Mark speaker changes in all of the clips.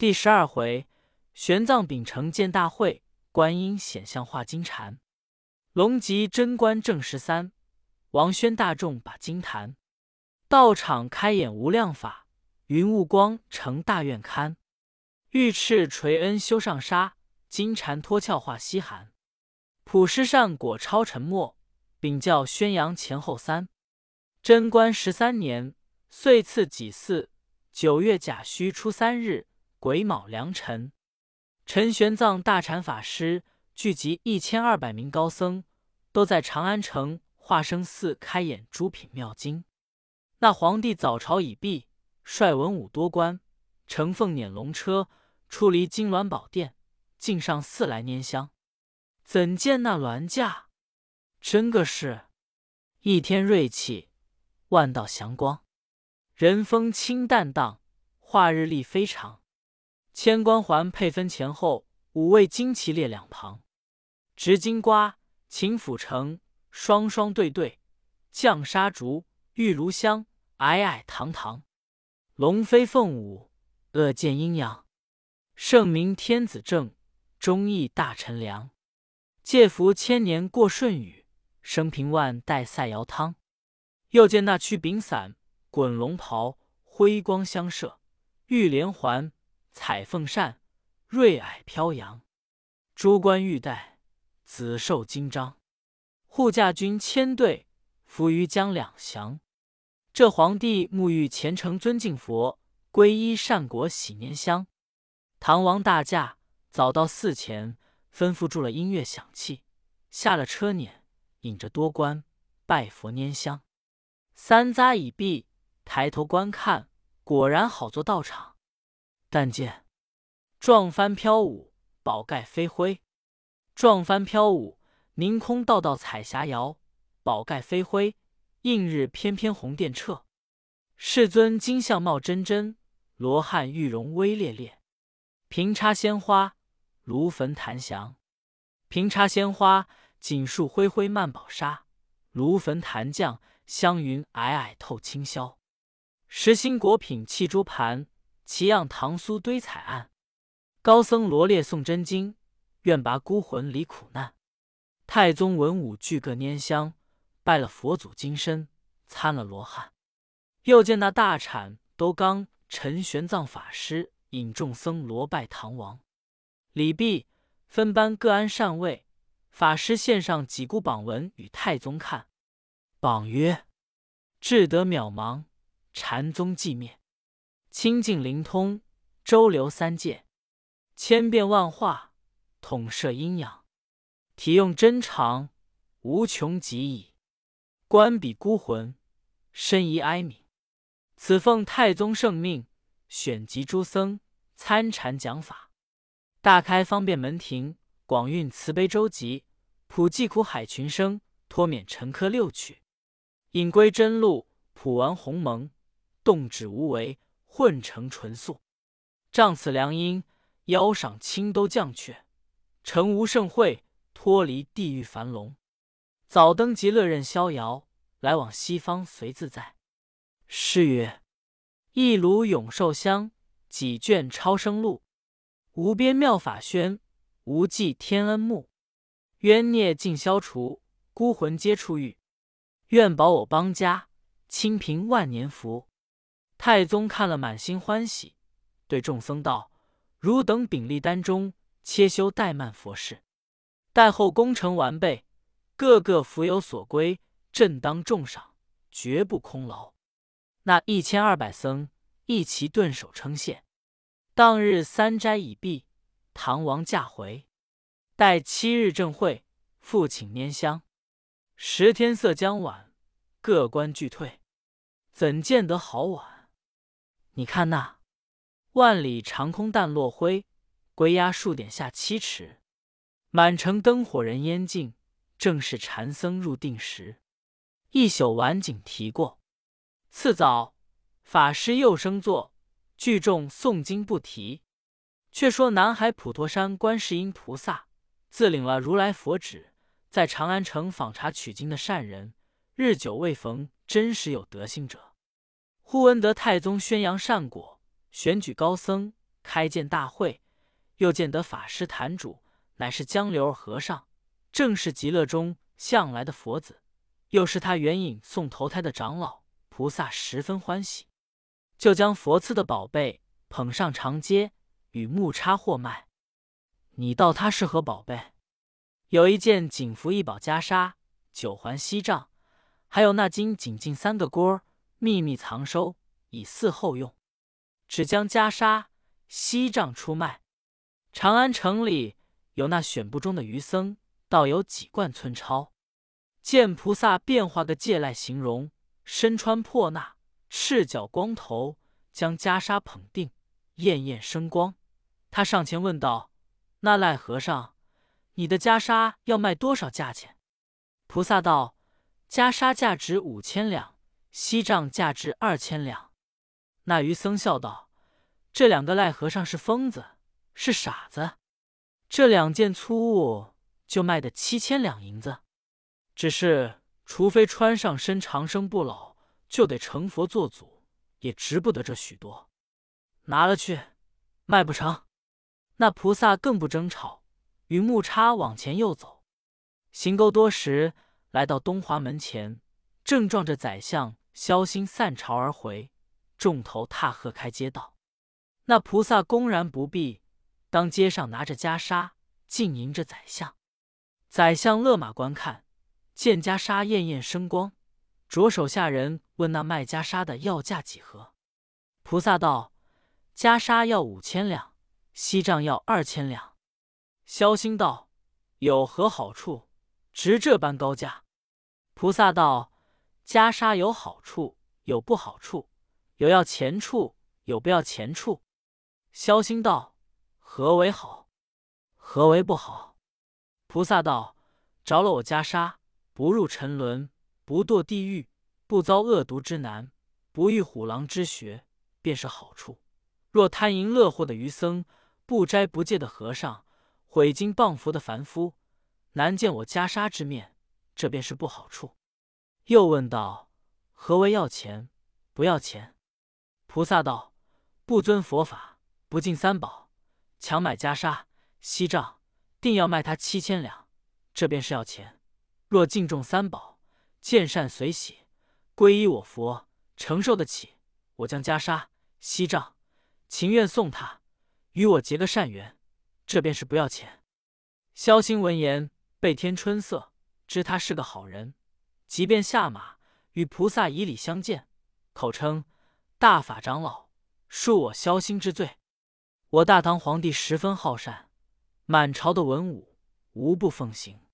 Speaker 1: 第十二回，玄奘秉承见大会，观音显像化金蝉。龙吉贞观正十三，王宣大众把金坛。道场开演无量法，云雾光成大愿龛。玉翅垂恩修上沙，金蝉脱壳化西寒。普施善果超沉默，禀教宣扬前后三。贞观十三年，岁次己巳，九月甲戌初三日，癸卯良辰，陈玄奘大禅法师聚集一千二百名高僧，都在长安城化生寺开演诸品妙经。那皇帝早朝已毕，率文武多官，乘凤辇龙车，出离金銮宝殿，进上寺来拈香。怎见那銮驾，真个是一天瑞气，万道祥光，人风清淡荡，化日丽非常。千官环配分前后，五位旌旗列两旁，执金瓜，秦府城，双双对对，降杀竹，玉炉香。矮矮堂堂，龙飞凤舞，恶见阴阳。圣明天子正，忠义大臣良。借福千年过舜禹，生平万代赛尧汤。又见那曲柄伞，滚龙袍，辉光相射；玉连环，彩凤扇，瑞霭飘扬。珠冠玉带，紫绶金章，护驾军千队，伏于江两降。这皇帝沐浴虔诚尊敬佛，皈依善果喜拈香。唐王大驾早到寺前，吩咐住了音乐响器，下了车辇，引着多官拜佛拈香。三匝已毕，抬头观看，果然好作道场。但见撞幡飘舞，宝盖飞灰；撞幡飘舞，凝空道道彩霞摇；宝盖飞灰。映日翩翩红电彻，世尊金相貌真真，罗汉玉容威烈烈。平插鲜花，炉焚檀香；平插鲜花，锦树灰灰曼宝沙；炉焚檀降，香云霭霭透清霄。实心果品砌珠盘，奇样唐酥堆彩案。高僧罗列诵真经，愿拔孤魂离苦难。太宗文武俱各拈香。拜了佛祖金身，参了罗汉，又见那大产都刚陈玄奘法师引众僧罗拜唐王。李毕，分班各安善位。法师献上几故榜文与太宗看。榜曰：“智德渺茫，禅宗寂灭；清净灵通，周流三界；千变万化，统摄阴阳；体用真常，无穷极矣。”观彼孤魂，深疑哀悯。此奉太宗圣命，选集诸僧参禅讲法，大开方便门庭，广运慈悲周集，普济苦海群生，脱免沉疴六趣，引归真路，普完鸿蒙，动止无为，混成纯素。仗此良因，邀赏清都降阙，成无盛会，脱离地狱樊笼。早登极乐任逍遥，来往西方随自在。诗曰：“一炉永寿香，几卷超生录。无边妙法宣，无际天恩沐。冤孽尽消除，孤魂皆出狱。愿保我邦家，清平万年福。”太宗看了，满心欢喜，对众僧道：“汝等秉立丹中，切修怠慢佛事，待后功成完备。”个个福有所归，朕当重赏，绝不空劳。那一千二百僧一齐顿首称谢。当日三斋已毕，唐王驾回，待七日正会，复请拈香。时天色将晚，各官俱退，怎见得好晚？你看那万里长空淡落灰，归鸦数点下七尺，满城灯火人烟尽。正是禅僧入定时，一宿晚景提过。次早，法师又升座，聚众诵经不提。却说南海普陀山观世音菩萨，自领了如来佛旨，在长安城访查取经的善人，日久未逢真实有德行者。忽闻得太宗宣扬善果，选举高僧，开见大会，又见得法师坛主乃是江流儿和尚，正是极乐中向来的佛子，又是他援引送投胎的长老，菩萨十分欢喜，就将佛赐的宝贝捧上长街，与木叉货卖。你道他是何宝贝？有一件锦服一宝袈裟，九环锡杖，还有那金锦镜三个锅儿，秘密藏收，以伺后用。只将袈裟、锡杖出卖。长安城里有那选部中的余僧，倒有几贯村钞。见菩萨变化个借赖形容，身穿破衲，赤脚光头，将袈裟捧定，艳艳生光。他上前问道。那赖和尚，你的袈裟要卖多少价钱？菩萨道：“袈裟价值五千两，锡杖价值二千两。”那余僧笑道：“这两个赖和尚是疯子，是傻子。这两件粗物就卖的七千两银子。只是，除非穿上身长生不老，就得成佛做祖，也值不得这许多。拿了去，卖不成。”那菩萨更不争吵，与木叉往前又走，行够多时，来到东华门前，正撞着宰相萧兴散朝而回，众头踏喝开街道。那菩萨公然不避，当街上拿着袈裟，敬迎着宰相。宰相勒马观看，见袈裟艳艳生光，着手下人问那卖袈裟的要价几何？菩萨道：袈裟要五千两。锡杖要二千两，萧兴道：“有何好处，值这般高价？”菩萨道：“袈裟有好处，有不好处；有要钱处，有不要钱处。”萧兴道：“何为好？何为不好？”菩萨道：“着了我袈裟，不入沉沦，不堕地狱，不遭恶毒之难，不遇虎狼之穴，便是好处。若贪淫乐祸的余僧，”不斋不戒的和尚，毁经谤佛的凡夫，难见我袈裟之面，这便是不好处。又问道：“何为要钱？不要钱？”菩萨道：“不遵佛法，不敬三宝，强买袈裟、锡杖，定要卖他七千两，这便是要钱。若敬重三宝，见善随喜，皈依我佛，承受得起，我将袈裟、锡杖，情愿送他。”与我结个善缘，这便是不要钱。萧兴闻言，倍添春色，知他是个好人，即便下马与菩萨以礼相见，口称大法长老恕我宵心之罪。我大唐皇帝十分好善，满朝的文武无不奉行。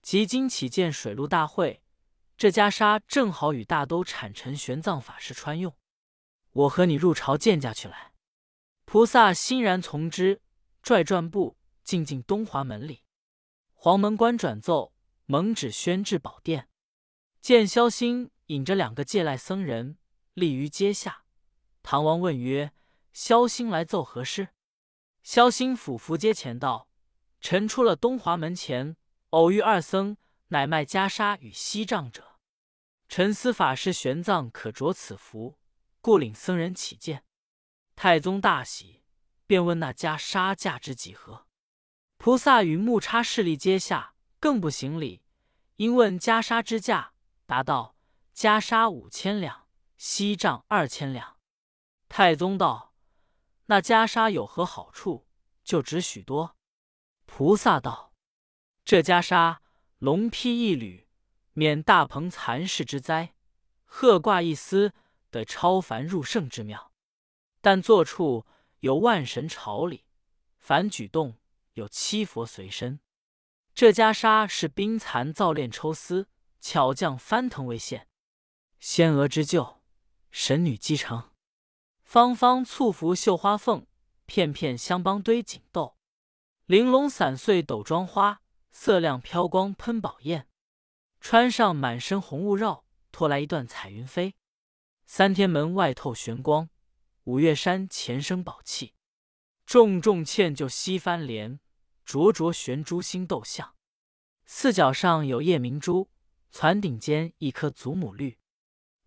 Speaker 1: 即今起见水陆大会，这袈裟正好与大都产臣玄奘法师穿用。我和你入朝见驾去来。菩萨欣然从之，拽转步进进东华门里。黄门官转奏，蒙旨宣至宝殿。见萧兴引着两个借赖僧人立于阶下。唐王问曰：“萧兴来奏何事？”萧兴俯伏阶前道：“臣出了东华门前，偶遇二僧，乃卖袈裟与锡杖者。臣思法师玄奘可着此服，故领僧人起见。”太宗大喜，便问那袈裟价值几何？菩萨与木叉势力阶下，更不行礼，因问袈裟之价，答道：袈裟五千两，锡杖二千两。太宗道：那袈裟有何好处，就值许多？菩萨道：这袈裟龙披一缕，免大鹏残世之灾；鹤挂一丝，得超凡入圣之妙。但坐处有万神朝礼，凡举动有七佛随身。这袈裟是冰蚕造炼抽丝，巧匠翻腾为线。仙娥织就，神女机成。方方簇服绣花凤，片片香邦堆锦豆。玲珑散碎斗妆花，色亮飘光喷宝焰。穿上满身红雾绕，拖来一段彩云飞。三天门外透玄光。五岳山前生宝气，重重嵌就西翻莲，灼灼悬珠星斗象。四角上有夜明珠，攒顶间一颗祖母绿。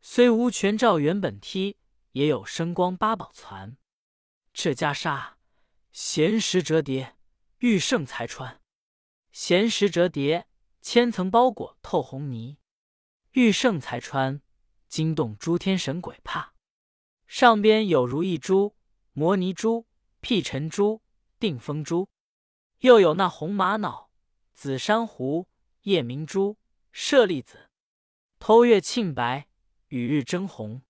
Speaker 1: 虽无全照原本梯，也有生光八宝攒。这袈裟闲时折叠，玉胜才穿。闲时折叠，千层包裹透红泥；玉胜才穿，惊动诸天神鬼怕。上边有如意珠、摩尼珠、辟尘珠、定风珠，又有那红玛瑙、紫珊瑚、夜明珠、舍利子，偷月沁白，与日争红。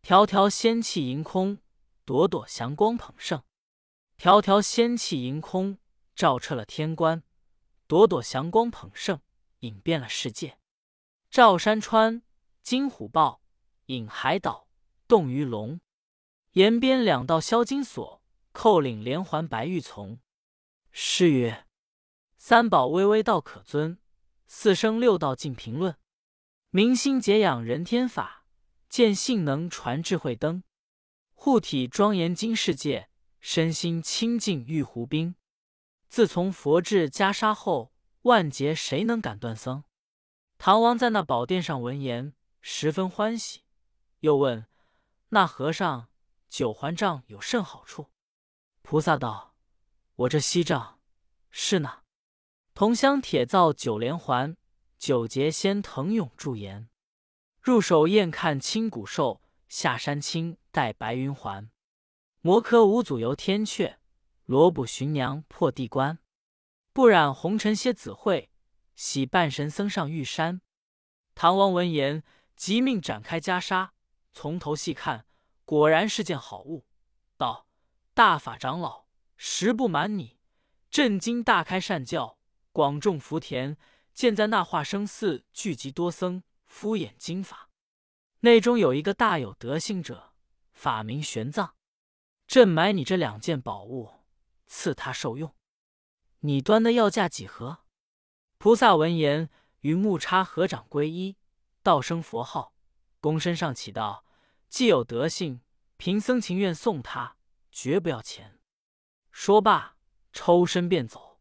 Speaker 1: 条条仙气盈空，朵朵祥光捧盛。条条仙气盈空，照彻了天关。朵朵祥光捧盛，引遍了世界。照山川，金虎豹；引海岛，动鱼龙。沿边两道销金锁，扣领连环白玉丛。诗曰：三宝巍巍道可尊，四生六道尽评论。明心解养人天法，见性能传智慧灯。护体庄严金世界，身心清净玉壶冰。自从佛制袈裟后，万劫谁能敢断僧？唐王在那宝殿上闻言，十分欢喜，又问那和尚：“九环杖有甚好处？”菩萨道：“我这锡杖是那铜镶铁造九连环，九节仙腾涌驻颜。入手验看青骨兽，下山青带白云环。摩诃五祖游天阙。”罗卜寻娘破地关，不染红尘蝎子会，喜半神僧上玉山。唐王闻言，即命展开袈裟，从头细看，果然是件好物。道：“大法长老，实不瞒你，朕今大开善教，广种福田，见在那化生寺聚集多僧，敷衍经法，内中有一个大有德性者，法名玄奘。朕买你这两件宝物。”赐他受用，你端的要价几何？菩萨闻言，于木叉合掌皈依，道声佛号，躬身上启道：“既有德性，贫僧情愿送他，绝不要钱。”说罢，抽身便走。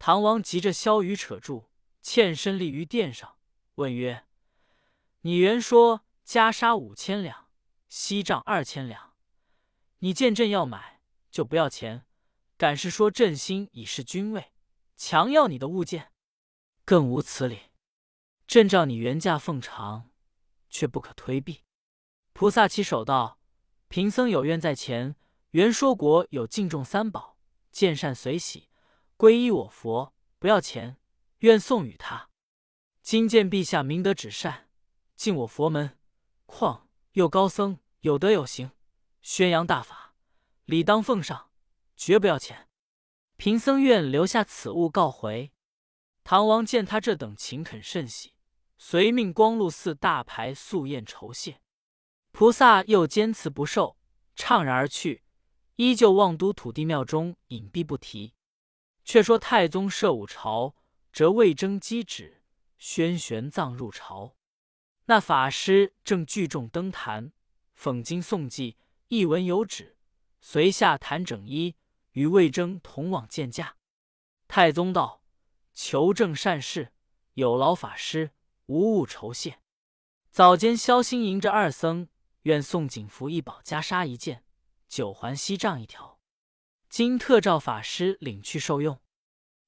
Speaker 1: 唐王急着萧雨扯住，欠身立于殿上，问曰：“你原说袈裟五千两，锡杖二千两，你见朕要买，就不要钱？”敢是说朕心已是君位，强要你的物件，更无此理。朕照你原价奉偿，却不可推避。菩萨起手道：“贫僧有愿在前，原说国有敬重三宝，见善随喜，皈依我佛，不要钱，愿送与他。今见陛下明德止善，进我佛门，况又高僧有德有行，宣扬大法，理当奉上。”绝不要钱，贫僧愿留下此物告回。唐王见他这等勤恳甚喜，遂命光禄寺大排素宴酬谢。菩萨又坚持不受，怅然而去，依旧望都土地庙中隐蔽不提。却说太宗设五朝，则魏征击旨，宣玄奘入朝。那法师正聚众登坛，讽经诵记，一闻有旨，随下坛整衣。与魏征同往见驾。太宗道：“求正善事，有劳法师，无物酬谢。早间萧兴迎着二僧，愿送锦服一宝、袈裟一件、九环锡杖一条。今特召法师领去受用。”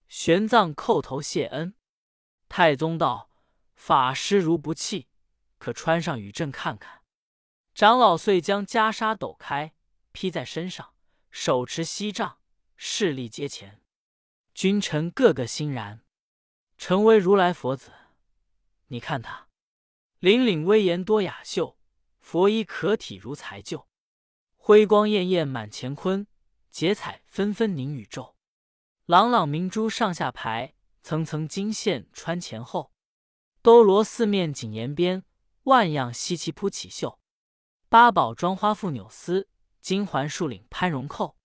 Speaker 1: 玄奘叩头谢恩。太宗道：“法师如不弃，可穿上与朕看看。”长老遂将袈裟抖开，披在身上。手持锡杖，势力阶前，君臣个个欣然。诚为如来佛子，你看他，凛凛威严多雅秀，佛衣可体如才就，辉光艳艳满乾坤，结彩纷纷凝宇宙。朗朗明珠上下排，层层金线穿前后，兜罗四面锦沿边，万样稀奇铺起绣。八宝妆花覆纽丝。金环束领攀绒扣，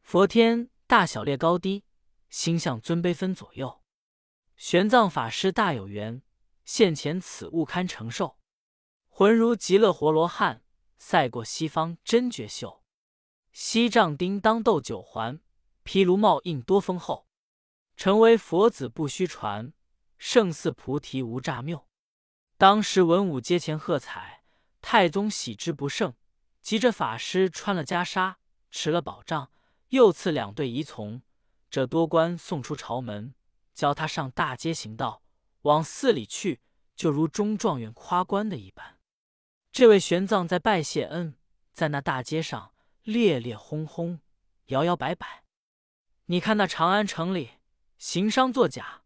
Speaker 1: 佛天大小列高低，星象尊卑分左右。玄奘法师大有缘，现前此物堪承受。浑如极乐活罗汉，赛过西方真绝秀。锡杖叮当斗九环，毗卢帽印多丰厚。成为佛子不虚传，胜似菩提无诈谬。当时文武阶前喝彩，太宗喜之不胜。急着法师穿了袈裟，持了宝杖，又赐两对仪从。这多官送出朝门，教他上大街行道，往寺里去，就如中状元夸官的一般。这位玄奘在拜谢恩，在那大街上烈烈轰轰，摇摇摆摆。你看那长安城里行商作假，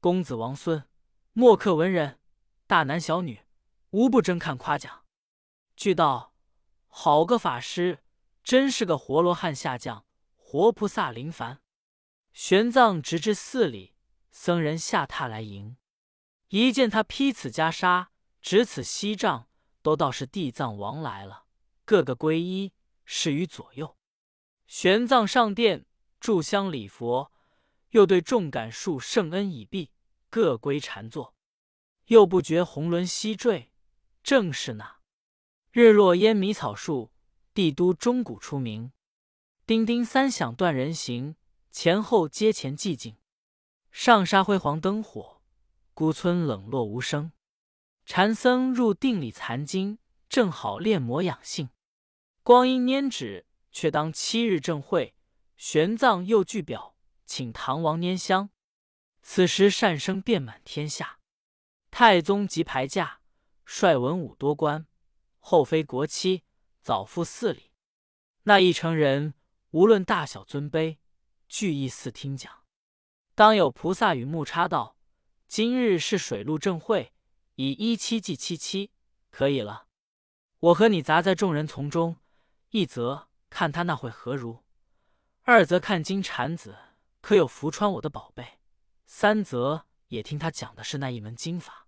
Speaker 1: 公子王孙、墨客文人、大男小女，无不争看夸奖。据道，好个法师，真是个活罗汉下降，活菩萨临凡。玄奘直至寺里，僧人下榻来迎，一见他披此袈裟，执此锡杖，都道是地藏王来了，个个皈依，侍于左右。玄奘上殿，炷香礼佛，又对众感述圣恩已毕，各归禅坐，又不觉红轮西坠，正是那日落烟迷草树，帝都钟鼓出鸣，叮叮三响断人行。前后阶前寂静，上沙辉煌灯火，孤村冷落无声。禅僧入定里残经，正好练魔养性。光阴拈指，却当七日正会。玄奘又具表，请唐王拈香。此时善声遍满天下，太宗即排驾，率文武多官，后妃国戚，早赴寺里。那一城人，无论大小尊卑。聚义寺听讲，当有菩萨与木叉道：“今日是水陆正会，以一七祭七七，可以了。我和你杂在众人丛中，一则看他那会何如；二则看金蝉子可有福穿我的宝贝；三则也听他讲的是那一门经法。”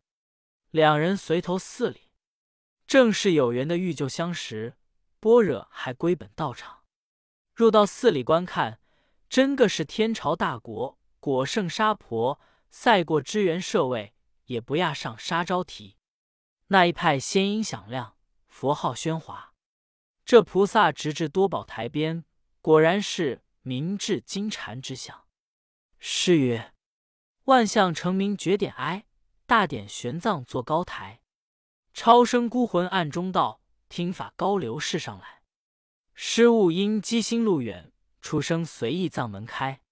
Speaker 1: 两人随投寺里，正是有缘的遇旧相识，般若还归本道场，入到寺里观看。真个是天朝大国，果圣沙婆赛过支援舍卫，也不亚上沙招提。那一派仙音响亮，佛号喧哗。这菩萨直至多宝台边，果然是明智金蝉之相。诗曰：“万象成名绝点哀，大典玄奘坐高台。超生孤魂暗中道，听法高流世上来。失物因机心路远。”出生随意藏门开，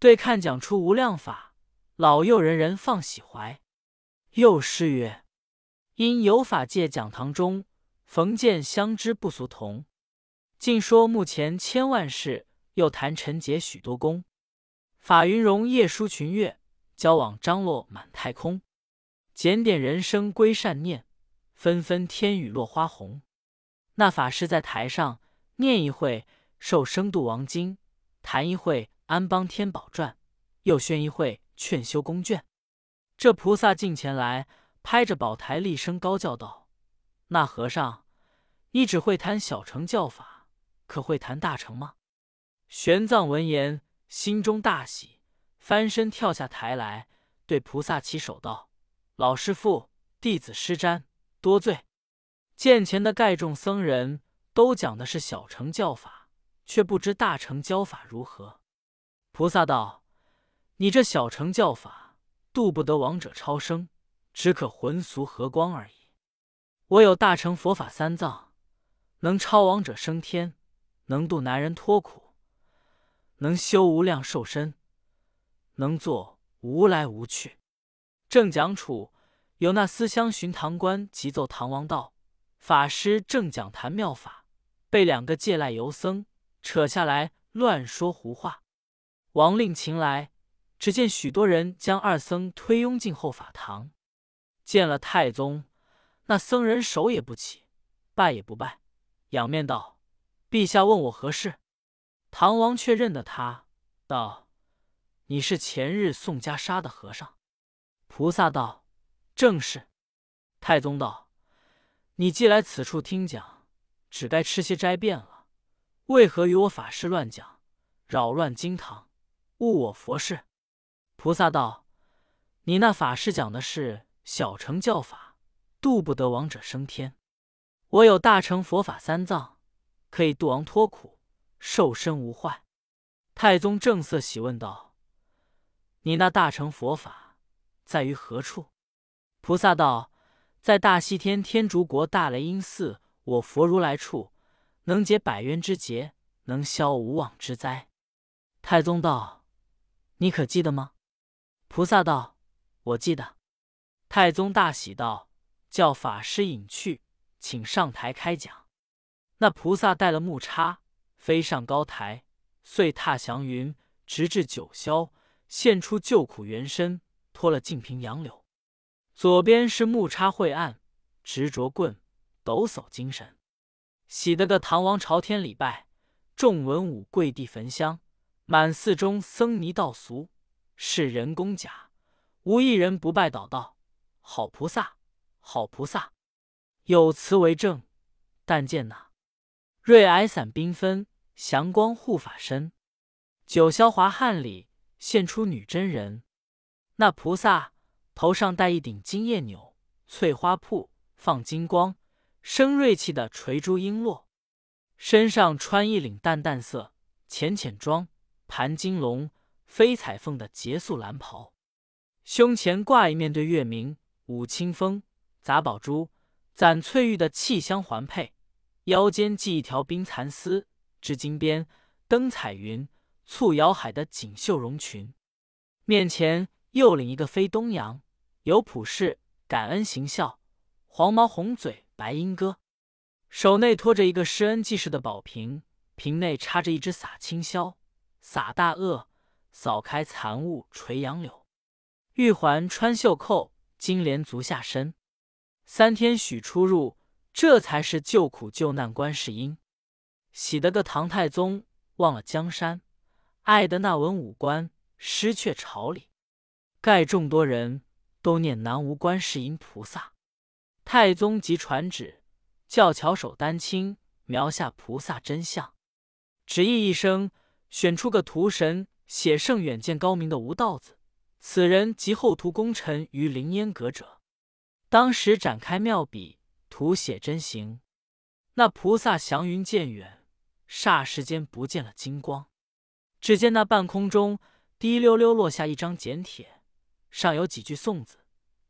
Speaker 1: 对看讲出无量法，老幼人人放喜怀。又诗曰：因有法界讲堂中，逢见相知不俗同。尽说目前千万事，又谈陈劫许多功。法云容夜书群月，交往张罗满太空。检点人生归善念，纷纷天雨落花红。那法师在台上念一会。受生度王经，谈一会安邦天宝传，又宣一会劝修宫卷。这菩萨近前来，拍着宝台，厉声高叫道：“那和尚，你只会谈小乘教法，可会谈大乘吗？”玄奘闻言，心中大喜，翻身跳下台来，对菩萨起手道：“老师傅，弟子施瞻，多罪。”见前的盖众僧人都讲的是小乘教法。却不知大乘教法如何。菩萨道：“你这小乘教法，度不得亡者超生，只可魂俗和光而已。我有大乘佛法三藏，能超亡者升天，能度男人脱苦，能修无量寿身，能作无来无去。”正讲处，有那思乡寻堂官急奏唐王道：“法师正讲谈妙法，被两个借赖游僧。”扯下来乱说胡话，王令擒来，只见许多人将二僧推拥进后法堂。见了太宗，那僧人手也不起，拜也不拜，仰面道：“陛下问我何事？”唐王却认得他，道：“你是前日送袈裟的和尚。”菩萨道：“正是。”太宗道：“你既来此处听讲，只该吃些斋便了。”为何与我法师乱讲，扰乱经堂，误我佛事？菩萨道：“你那法师讲的是小乘教法，度不得亡者升天。我有大乘佛法三藏，可以度亡脱苦，受身无坏。”太宗正色喜问道：“你那大乘佛法在于何处？”菩萨道：“在大西天天竺国大雷音寺，我佛如来处。”能解百冤之劫，能消无妄之灾。”太宗道：“你可记得吗？”菩萨道：“我记得。”太宗大喜道：“叫法师引去，请上台开讲。”那菩萨带了木叉，飞上高台，遂踏祥云，直至九霄，现出救苦原身，脱了净瓶杨柳。左边是木叉晦暗，执着棍，抖擞精神，喜得个唐王朝天礼拜，众文武跪地焚香，满寺中僧尼道俗，是人工甲，无一人不拜祷道：“好菩萨，好菩萨，有词为证。”但见那。瑞霭伞缤纷，祥光护法身。九霄华汉里现出女真人。那菩萨头上戴一顶金叶纽，翠花铺放金光，生锐气的垂珠璎珞。身上穿一领淡淡色浅浅装，盘金龙飞彩凤的结素蓝袍。胸前挂一面对月明，舞清风，杂宝珠，攒翠玉的气香环佩。腰间系一条冰蚕丝，织金边，灯彩云，簇瑶海的锦绣绒裙。面前又领一个飞东阳，有普世感恩行孝，黄毛红嘴白鹦哥。手内托着一个施恩济世的宝瓶，瓶内插着一只洒清霄，洒大鳄，扫开残雾垂杨柳。玉环穿袖扣，金莲足下身，三天许出入。这才是救苦救难观世音，喜得个唐太宗忘了江山，爱得那文武官失却朝礼，盖众多人都念南无观世音菩萨。太宗即传旨，叫巧手丹青描下菩萨真相，旨意一声，选出个图神，写圣远见高明的吴道子，此人即后图功臣于凌烟阁者。当时展开妙笔。图写真形，那菩萨祥云渐远，霎时间不见了金光。只见那半空中滴溜溜落下一张简帖，上有几句颂字，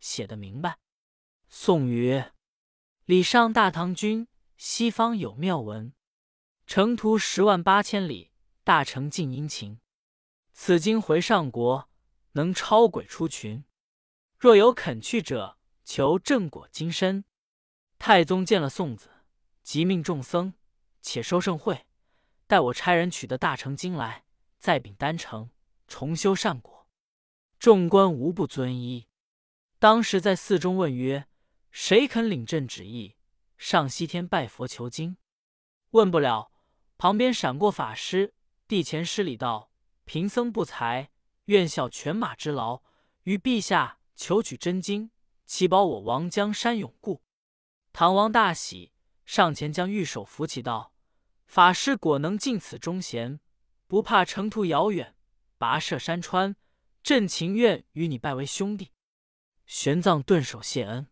Speaker 1: 写得明白。颂曰：“礼上大唐君，西方有妙文，程途十万八千里，大成尽殷勤。此经回上国，能超鬼出群。若有肯去者，求正果金身。”太宗见了宋子，即命众僧且收盛会，待我差人取得大成经来，再禀丹城重修善果。众官无不遵依。当时在寺中问曰：“谁肯领朕旨意，上西天拜佛求经？”问不了，旁边闪过法师，地前施礼道：“贫僧不才，愿效犬马之劳，与陛下求取真经，祈保我王江山永固。”唐王大喜，上前将玉手扶起，道：“法师果能尽此忠贤，不怕程途遥远，跋涉山川，朕情愿与你拜为兄弟。”玄奘顿首谢恩。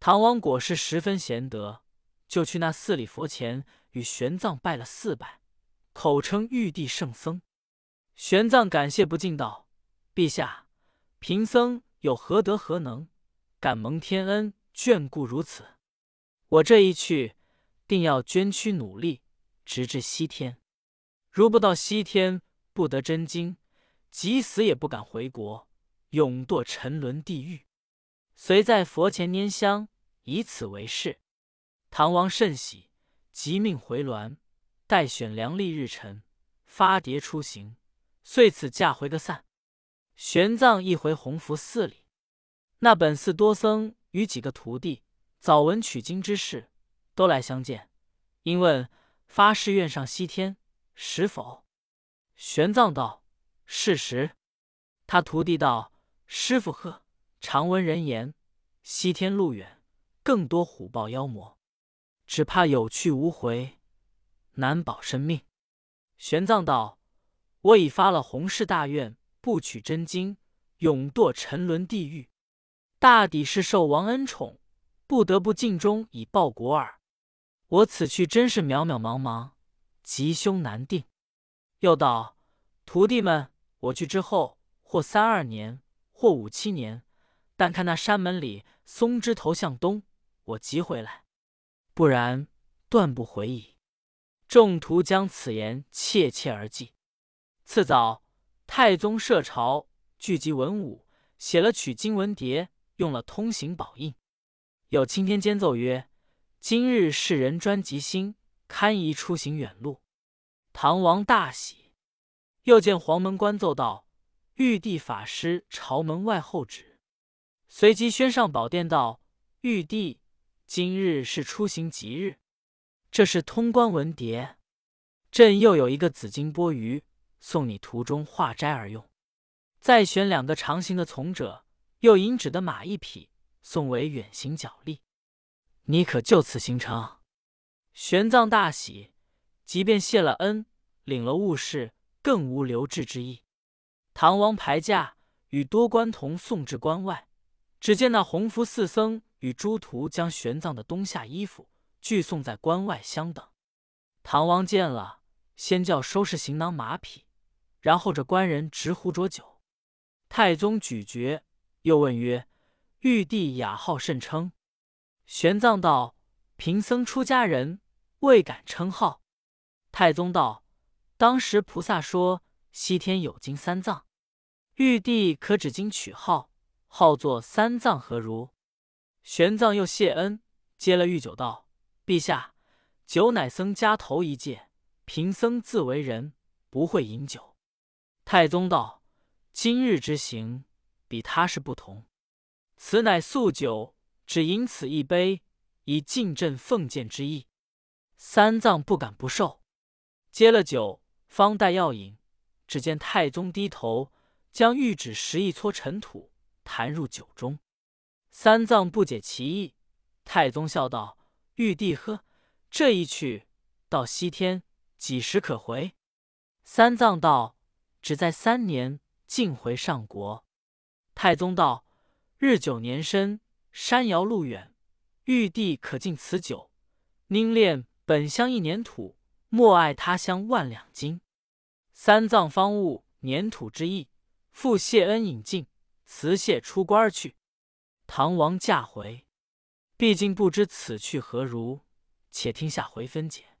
Speaker 1: 唐王果是十分贤德，就去那寺里佛前与玄奘拜了四拜，口称玉帝圣僧。玄奘感谢不尽，道：“陛下，贫僧有何德何能，敢蒙天恩眷顾如此？”我这一去，定要捐躯努力，直至西天。如不到西天，不得真经，即死也不敢回国，永堕沉沦地狱。遂在佛前拈香，以此为誓。唐王甚喜，即命回銮，待选良丽日辰，发牒出行。遂此驾回个散。玄奘一回弘福寺里，那本寺多僧与几个徒弟。早闻取经之事，都来相见。因问发誓愿上西天，实否？玄奘道：“是实。”他徒弟道：“师傅呵，常闻人言，西天路远，更多虎豹妖魔，只怕有去无回，难保生命。”玄奘道：“我已发了弘誓大愿，不取真经，永堕沉沦地狱，大抵是受王恩宠。”不得不尽忠以报国耳。我此去真是渺渺茫茫，吉凶难定。又道：“徒弟们，我去之后，或三二年，或五七年，但看那山门里松枝头向东，我即回来；不然，断不回矣。”众徒将此言切切而记。次早，太宗设朝，聚集文武，写了取经文牒，用了通行宝印。有钦天监奏曰：“今日世人专吉星，堪宜出行远路。”唐王大喜。又见黄门官奏道：“玉帝法师朝门外候旨。”随即宣上宝殿道：“玉帝，今日是出行吉日，这是通关文牒。朕又有一个紫金钵盂。”送你途中化斋而用，再选两个长行的从者，又引指的马一匹，送为远行脚力。你可就此行程？玄奘大喜，即便谢了恩，领了物事，更无留滞之意。唐王排驾，与多官同送至关外，只见那弘福四僧与诸徒将玄奘的冬夏衣服俱送在关外相等。唐王见了，先叫收拾行囊马匹。然后这官人执壶浊酒，太宗咀嚼，又问曰：“玉帝雅号甚称？”玄奘道：“贫僧出家人，未敢称号。”太宗道：“当时菩萨说西天有经三藏，玉帝可指经取号，号作三藏何如？”玄奘又谢恩，接了御酒道：“陛下，酒乃僧家头一戒，贫僧自为人，不会饮酒。”太宗道：“今日之行，比他是不同。此乃素酒，只饮此一杯，以敬朕奉鉴之意。”三藏不敢不受，接了酒，方待要饮，只见太宗低头，将玉指拾一撮尘土，弹入酒中。三藏不解其意，太宗笑道：“玉帝喝，这一去到西天，几时可回？”三藏道。只在三年，尽回上国。太宗道：“日久年深，山遥路远，玉帝可尽此酒，宁恋本乡一年土，莫爱他乡万两金。”三藏方悟粘土之意，复谢恩引进，辞谢出关去。唐王驾回，毕竟不知此去何如，且听下回分解。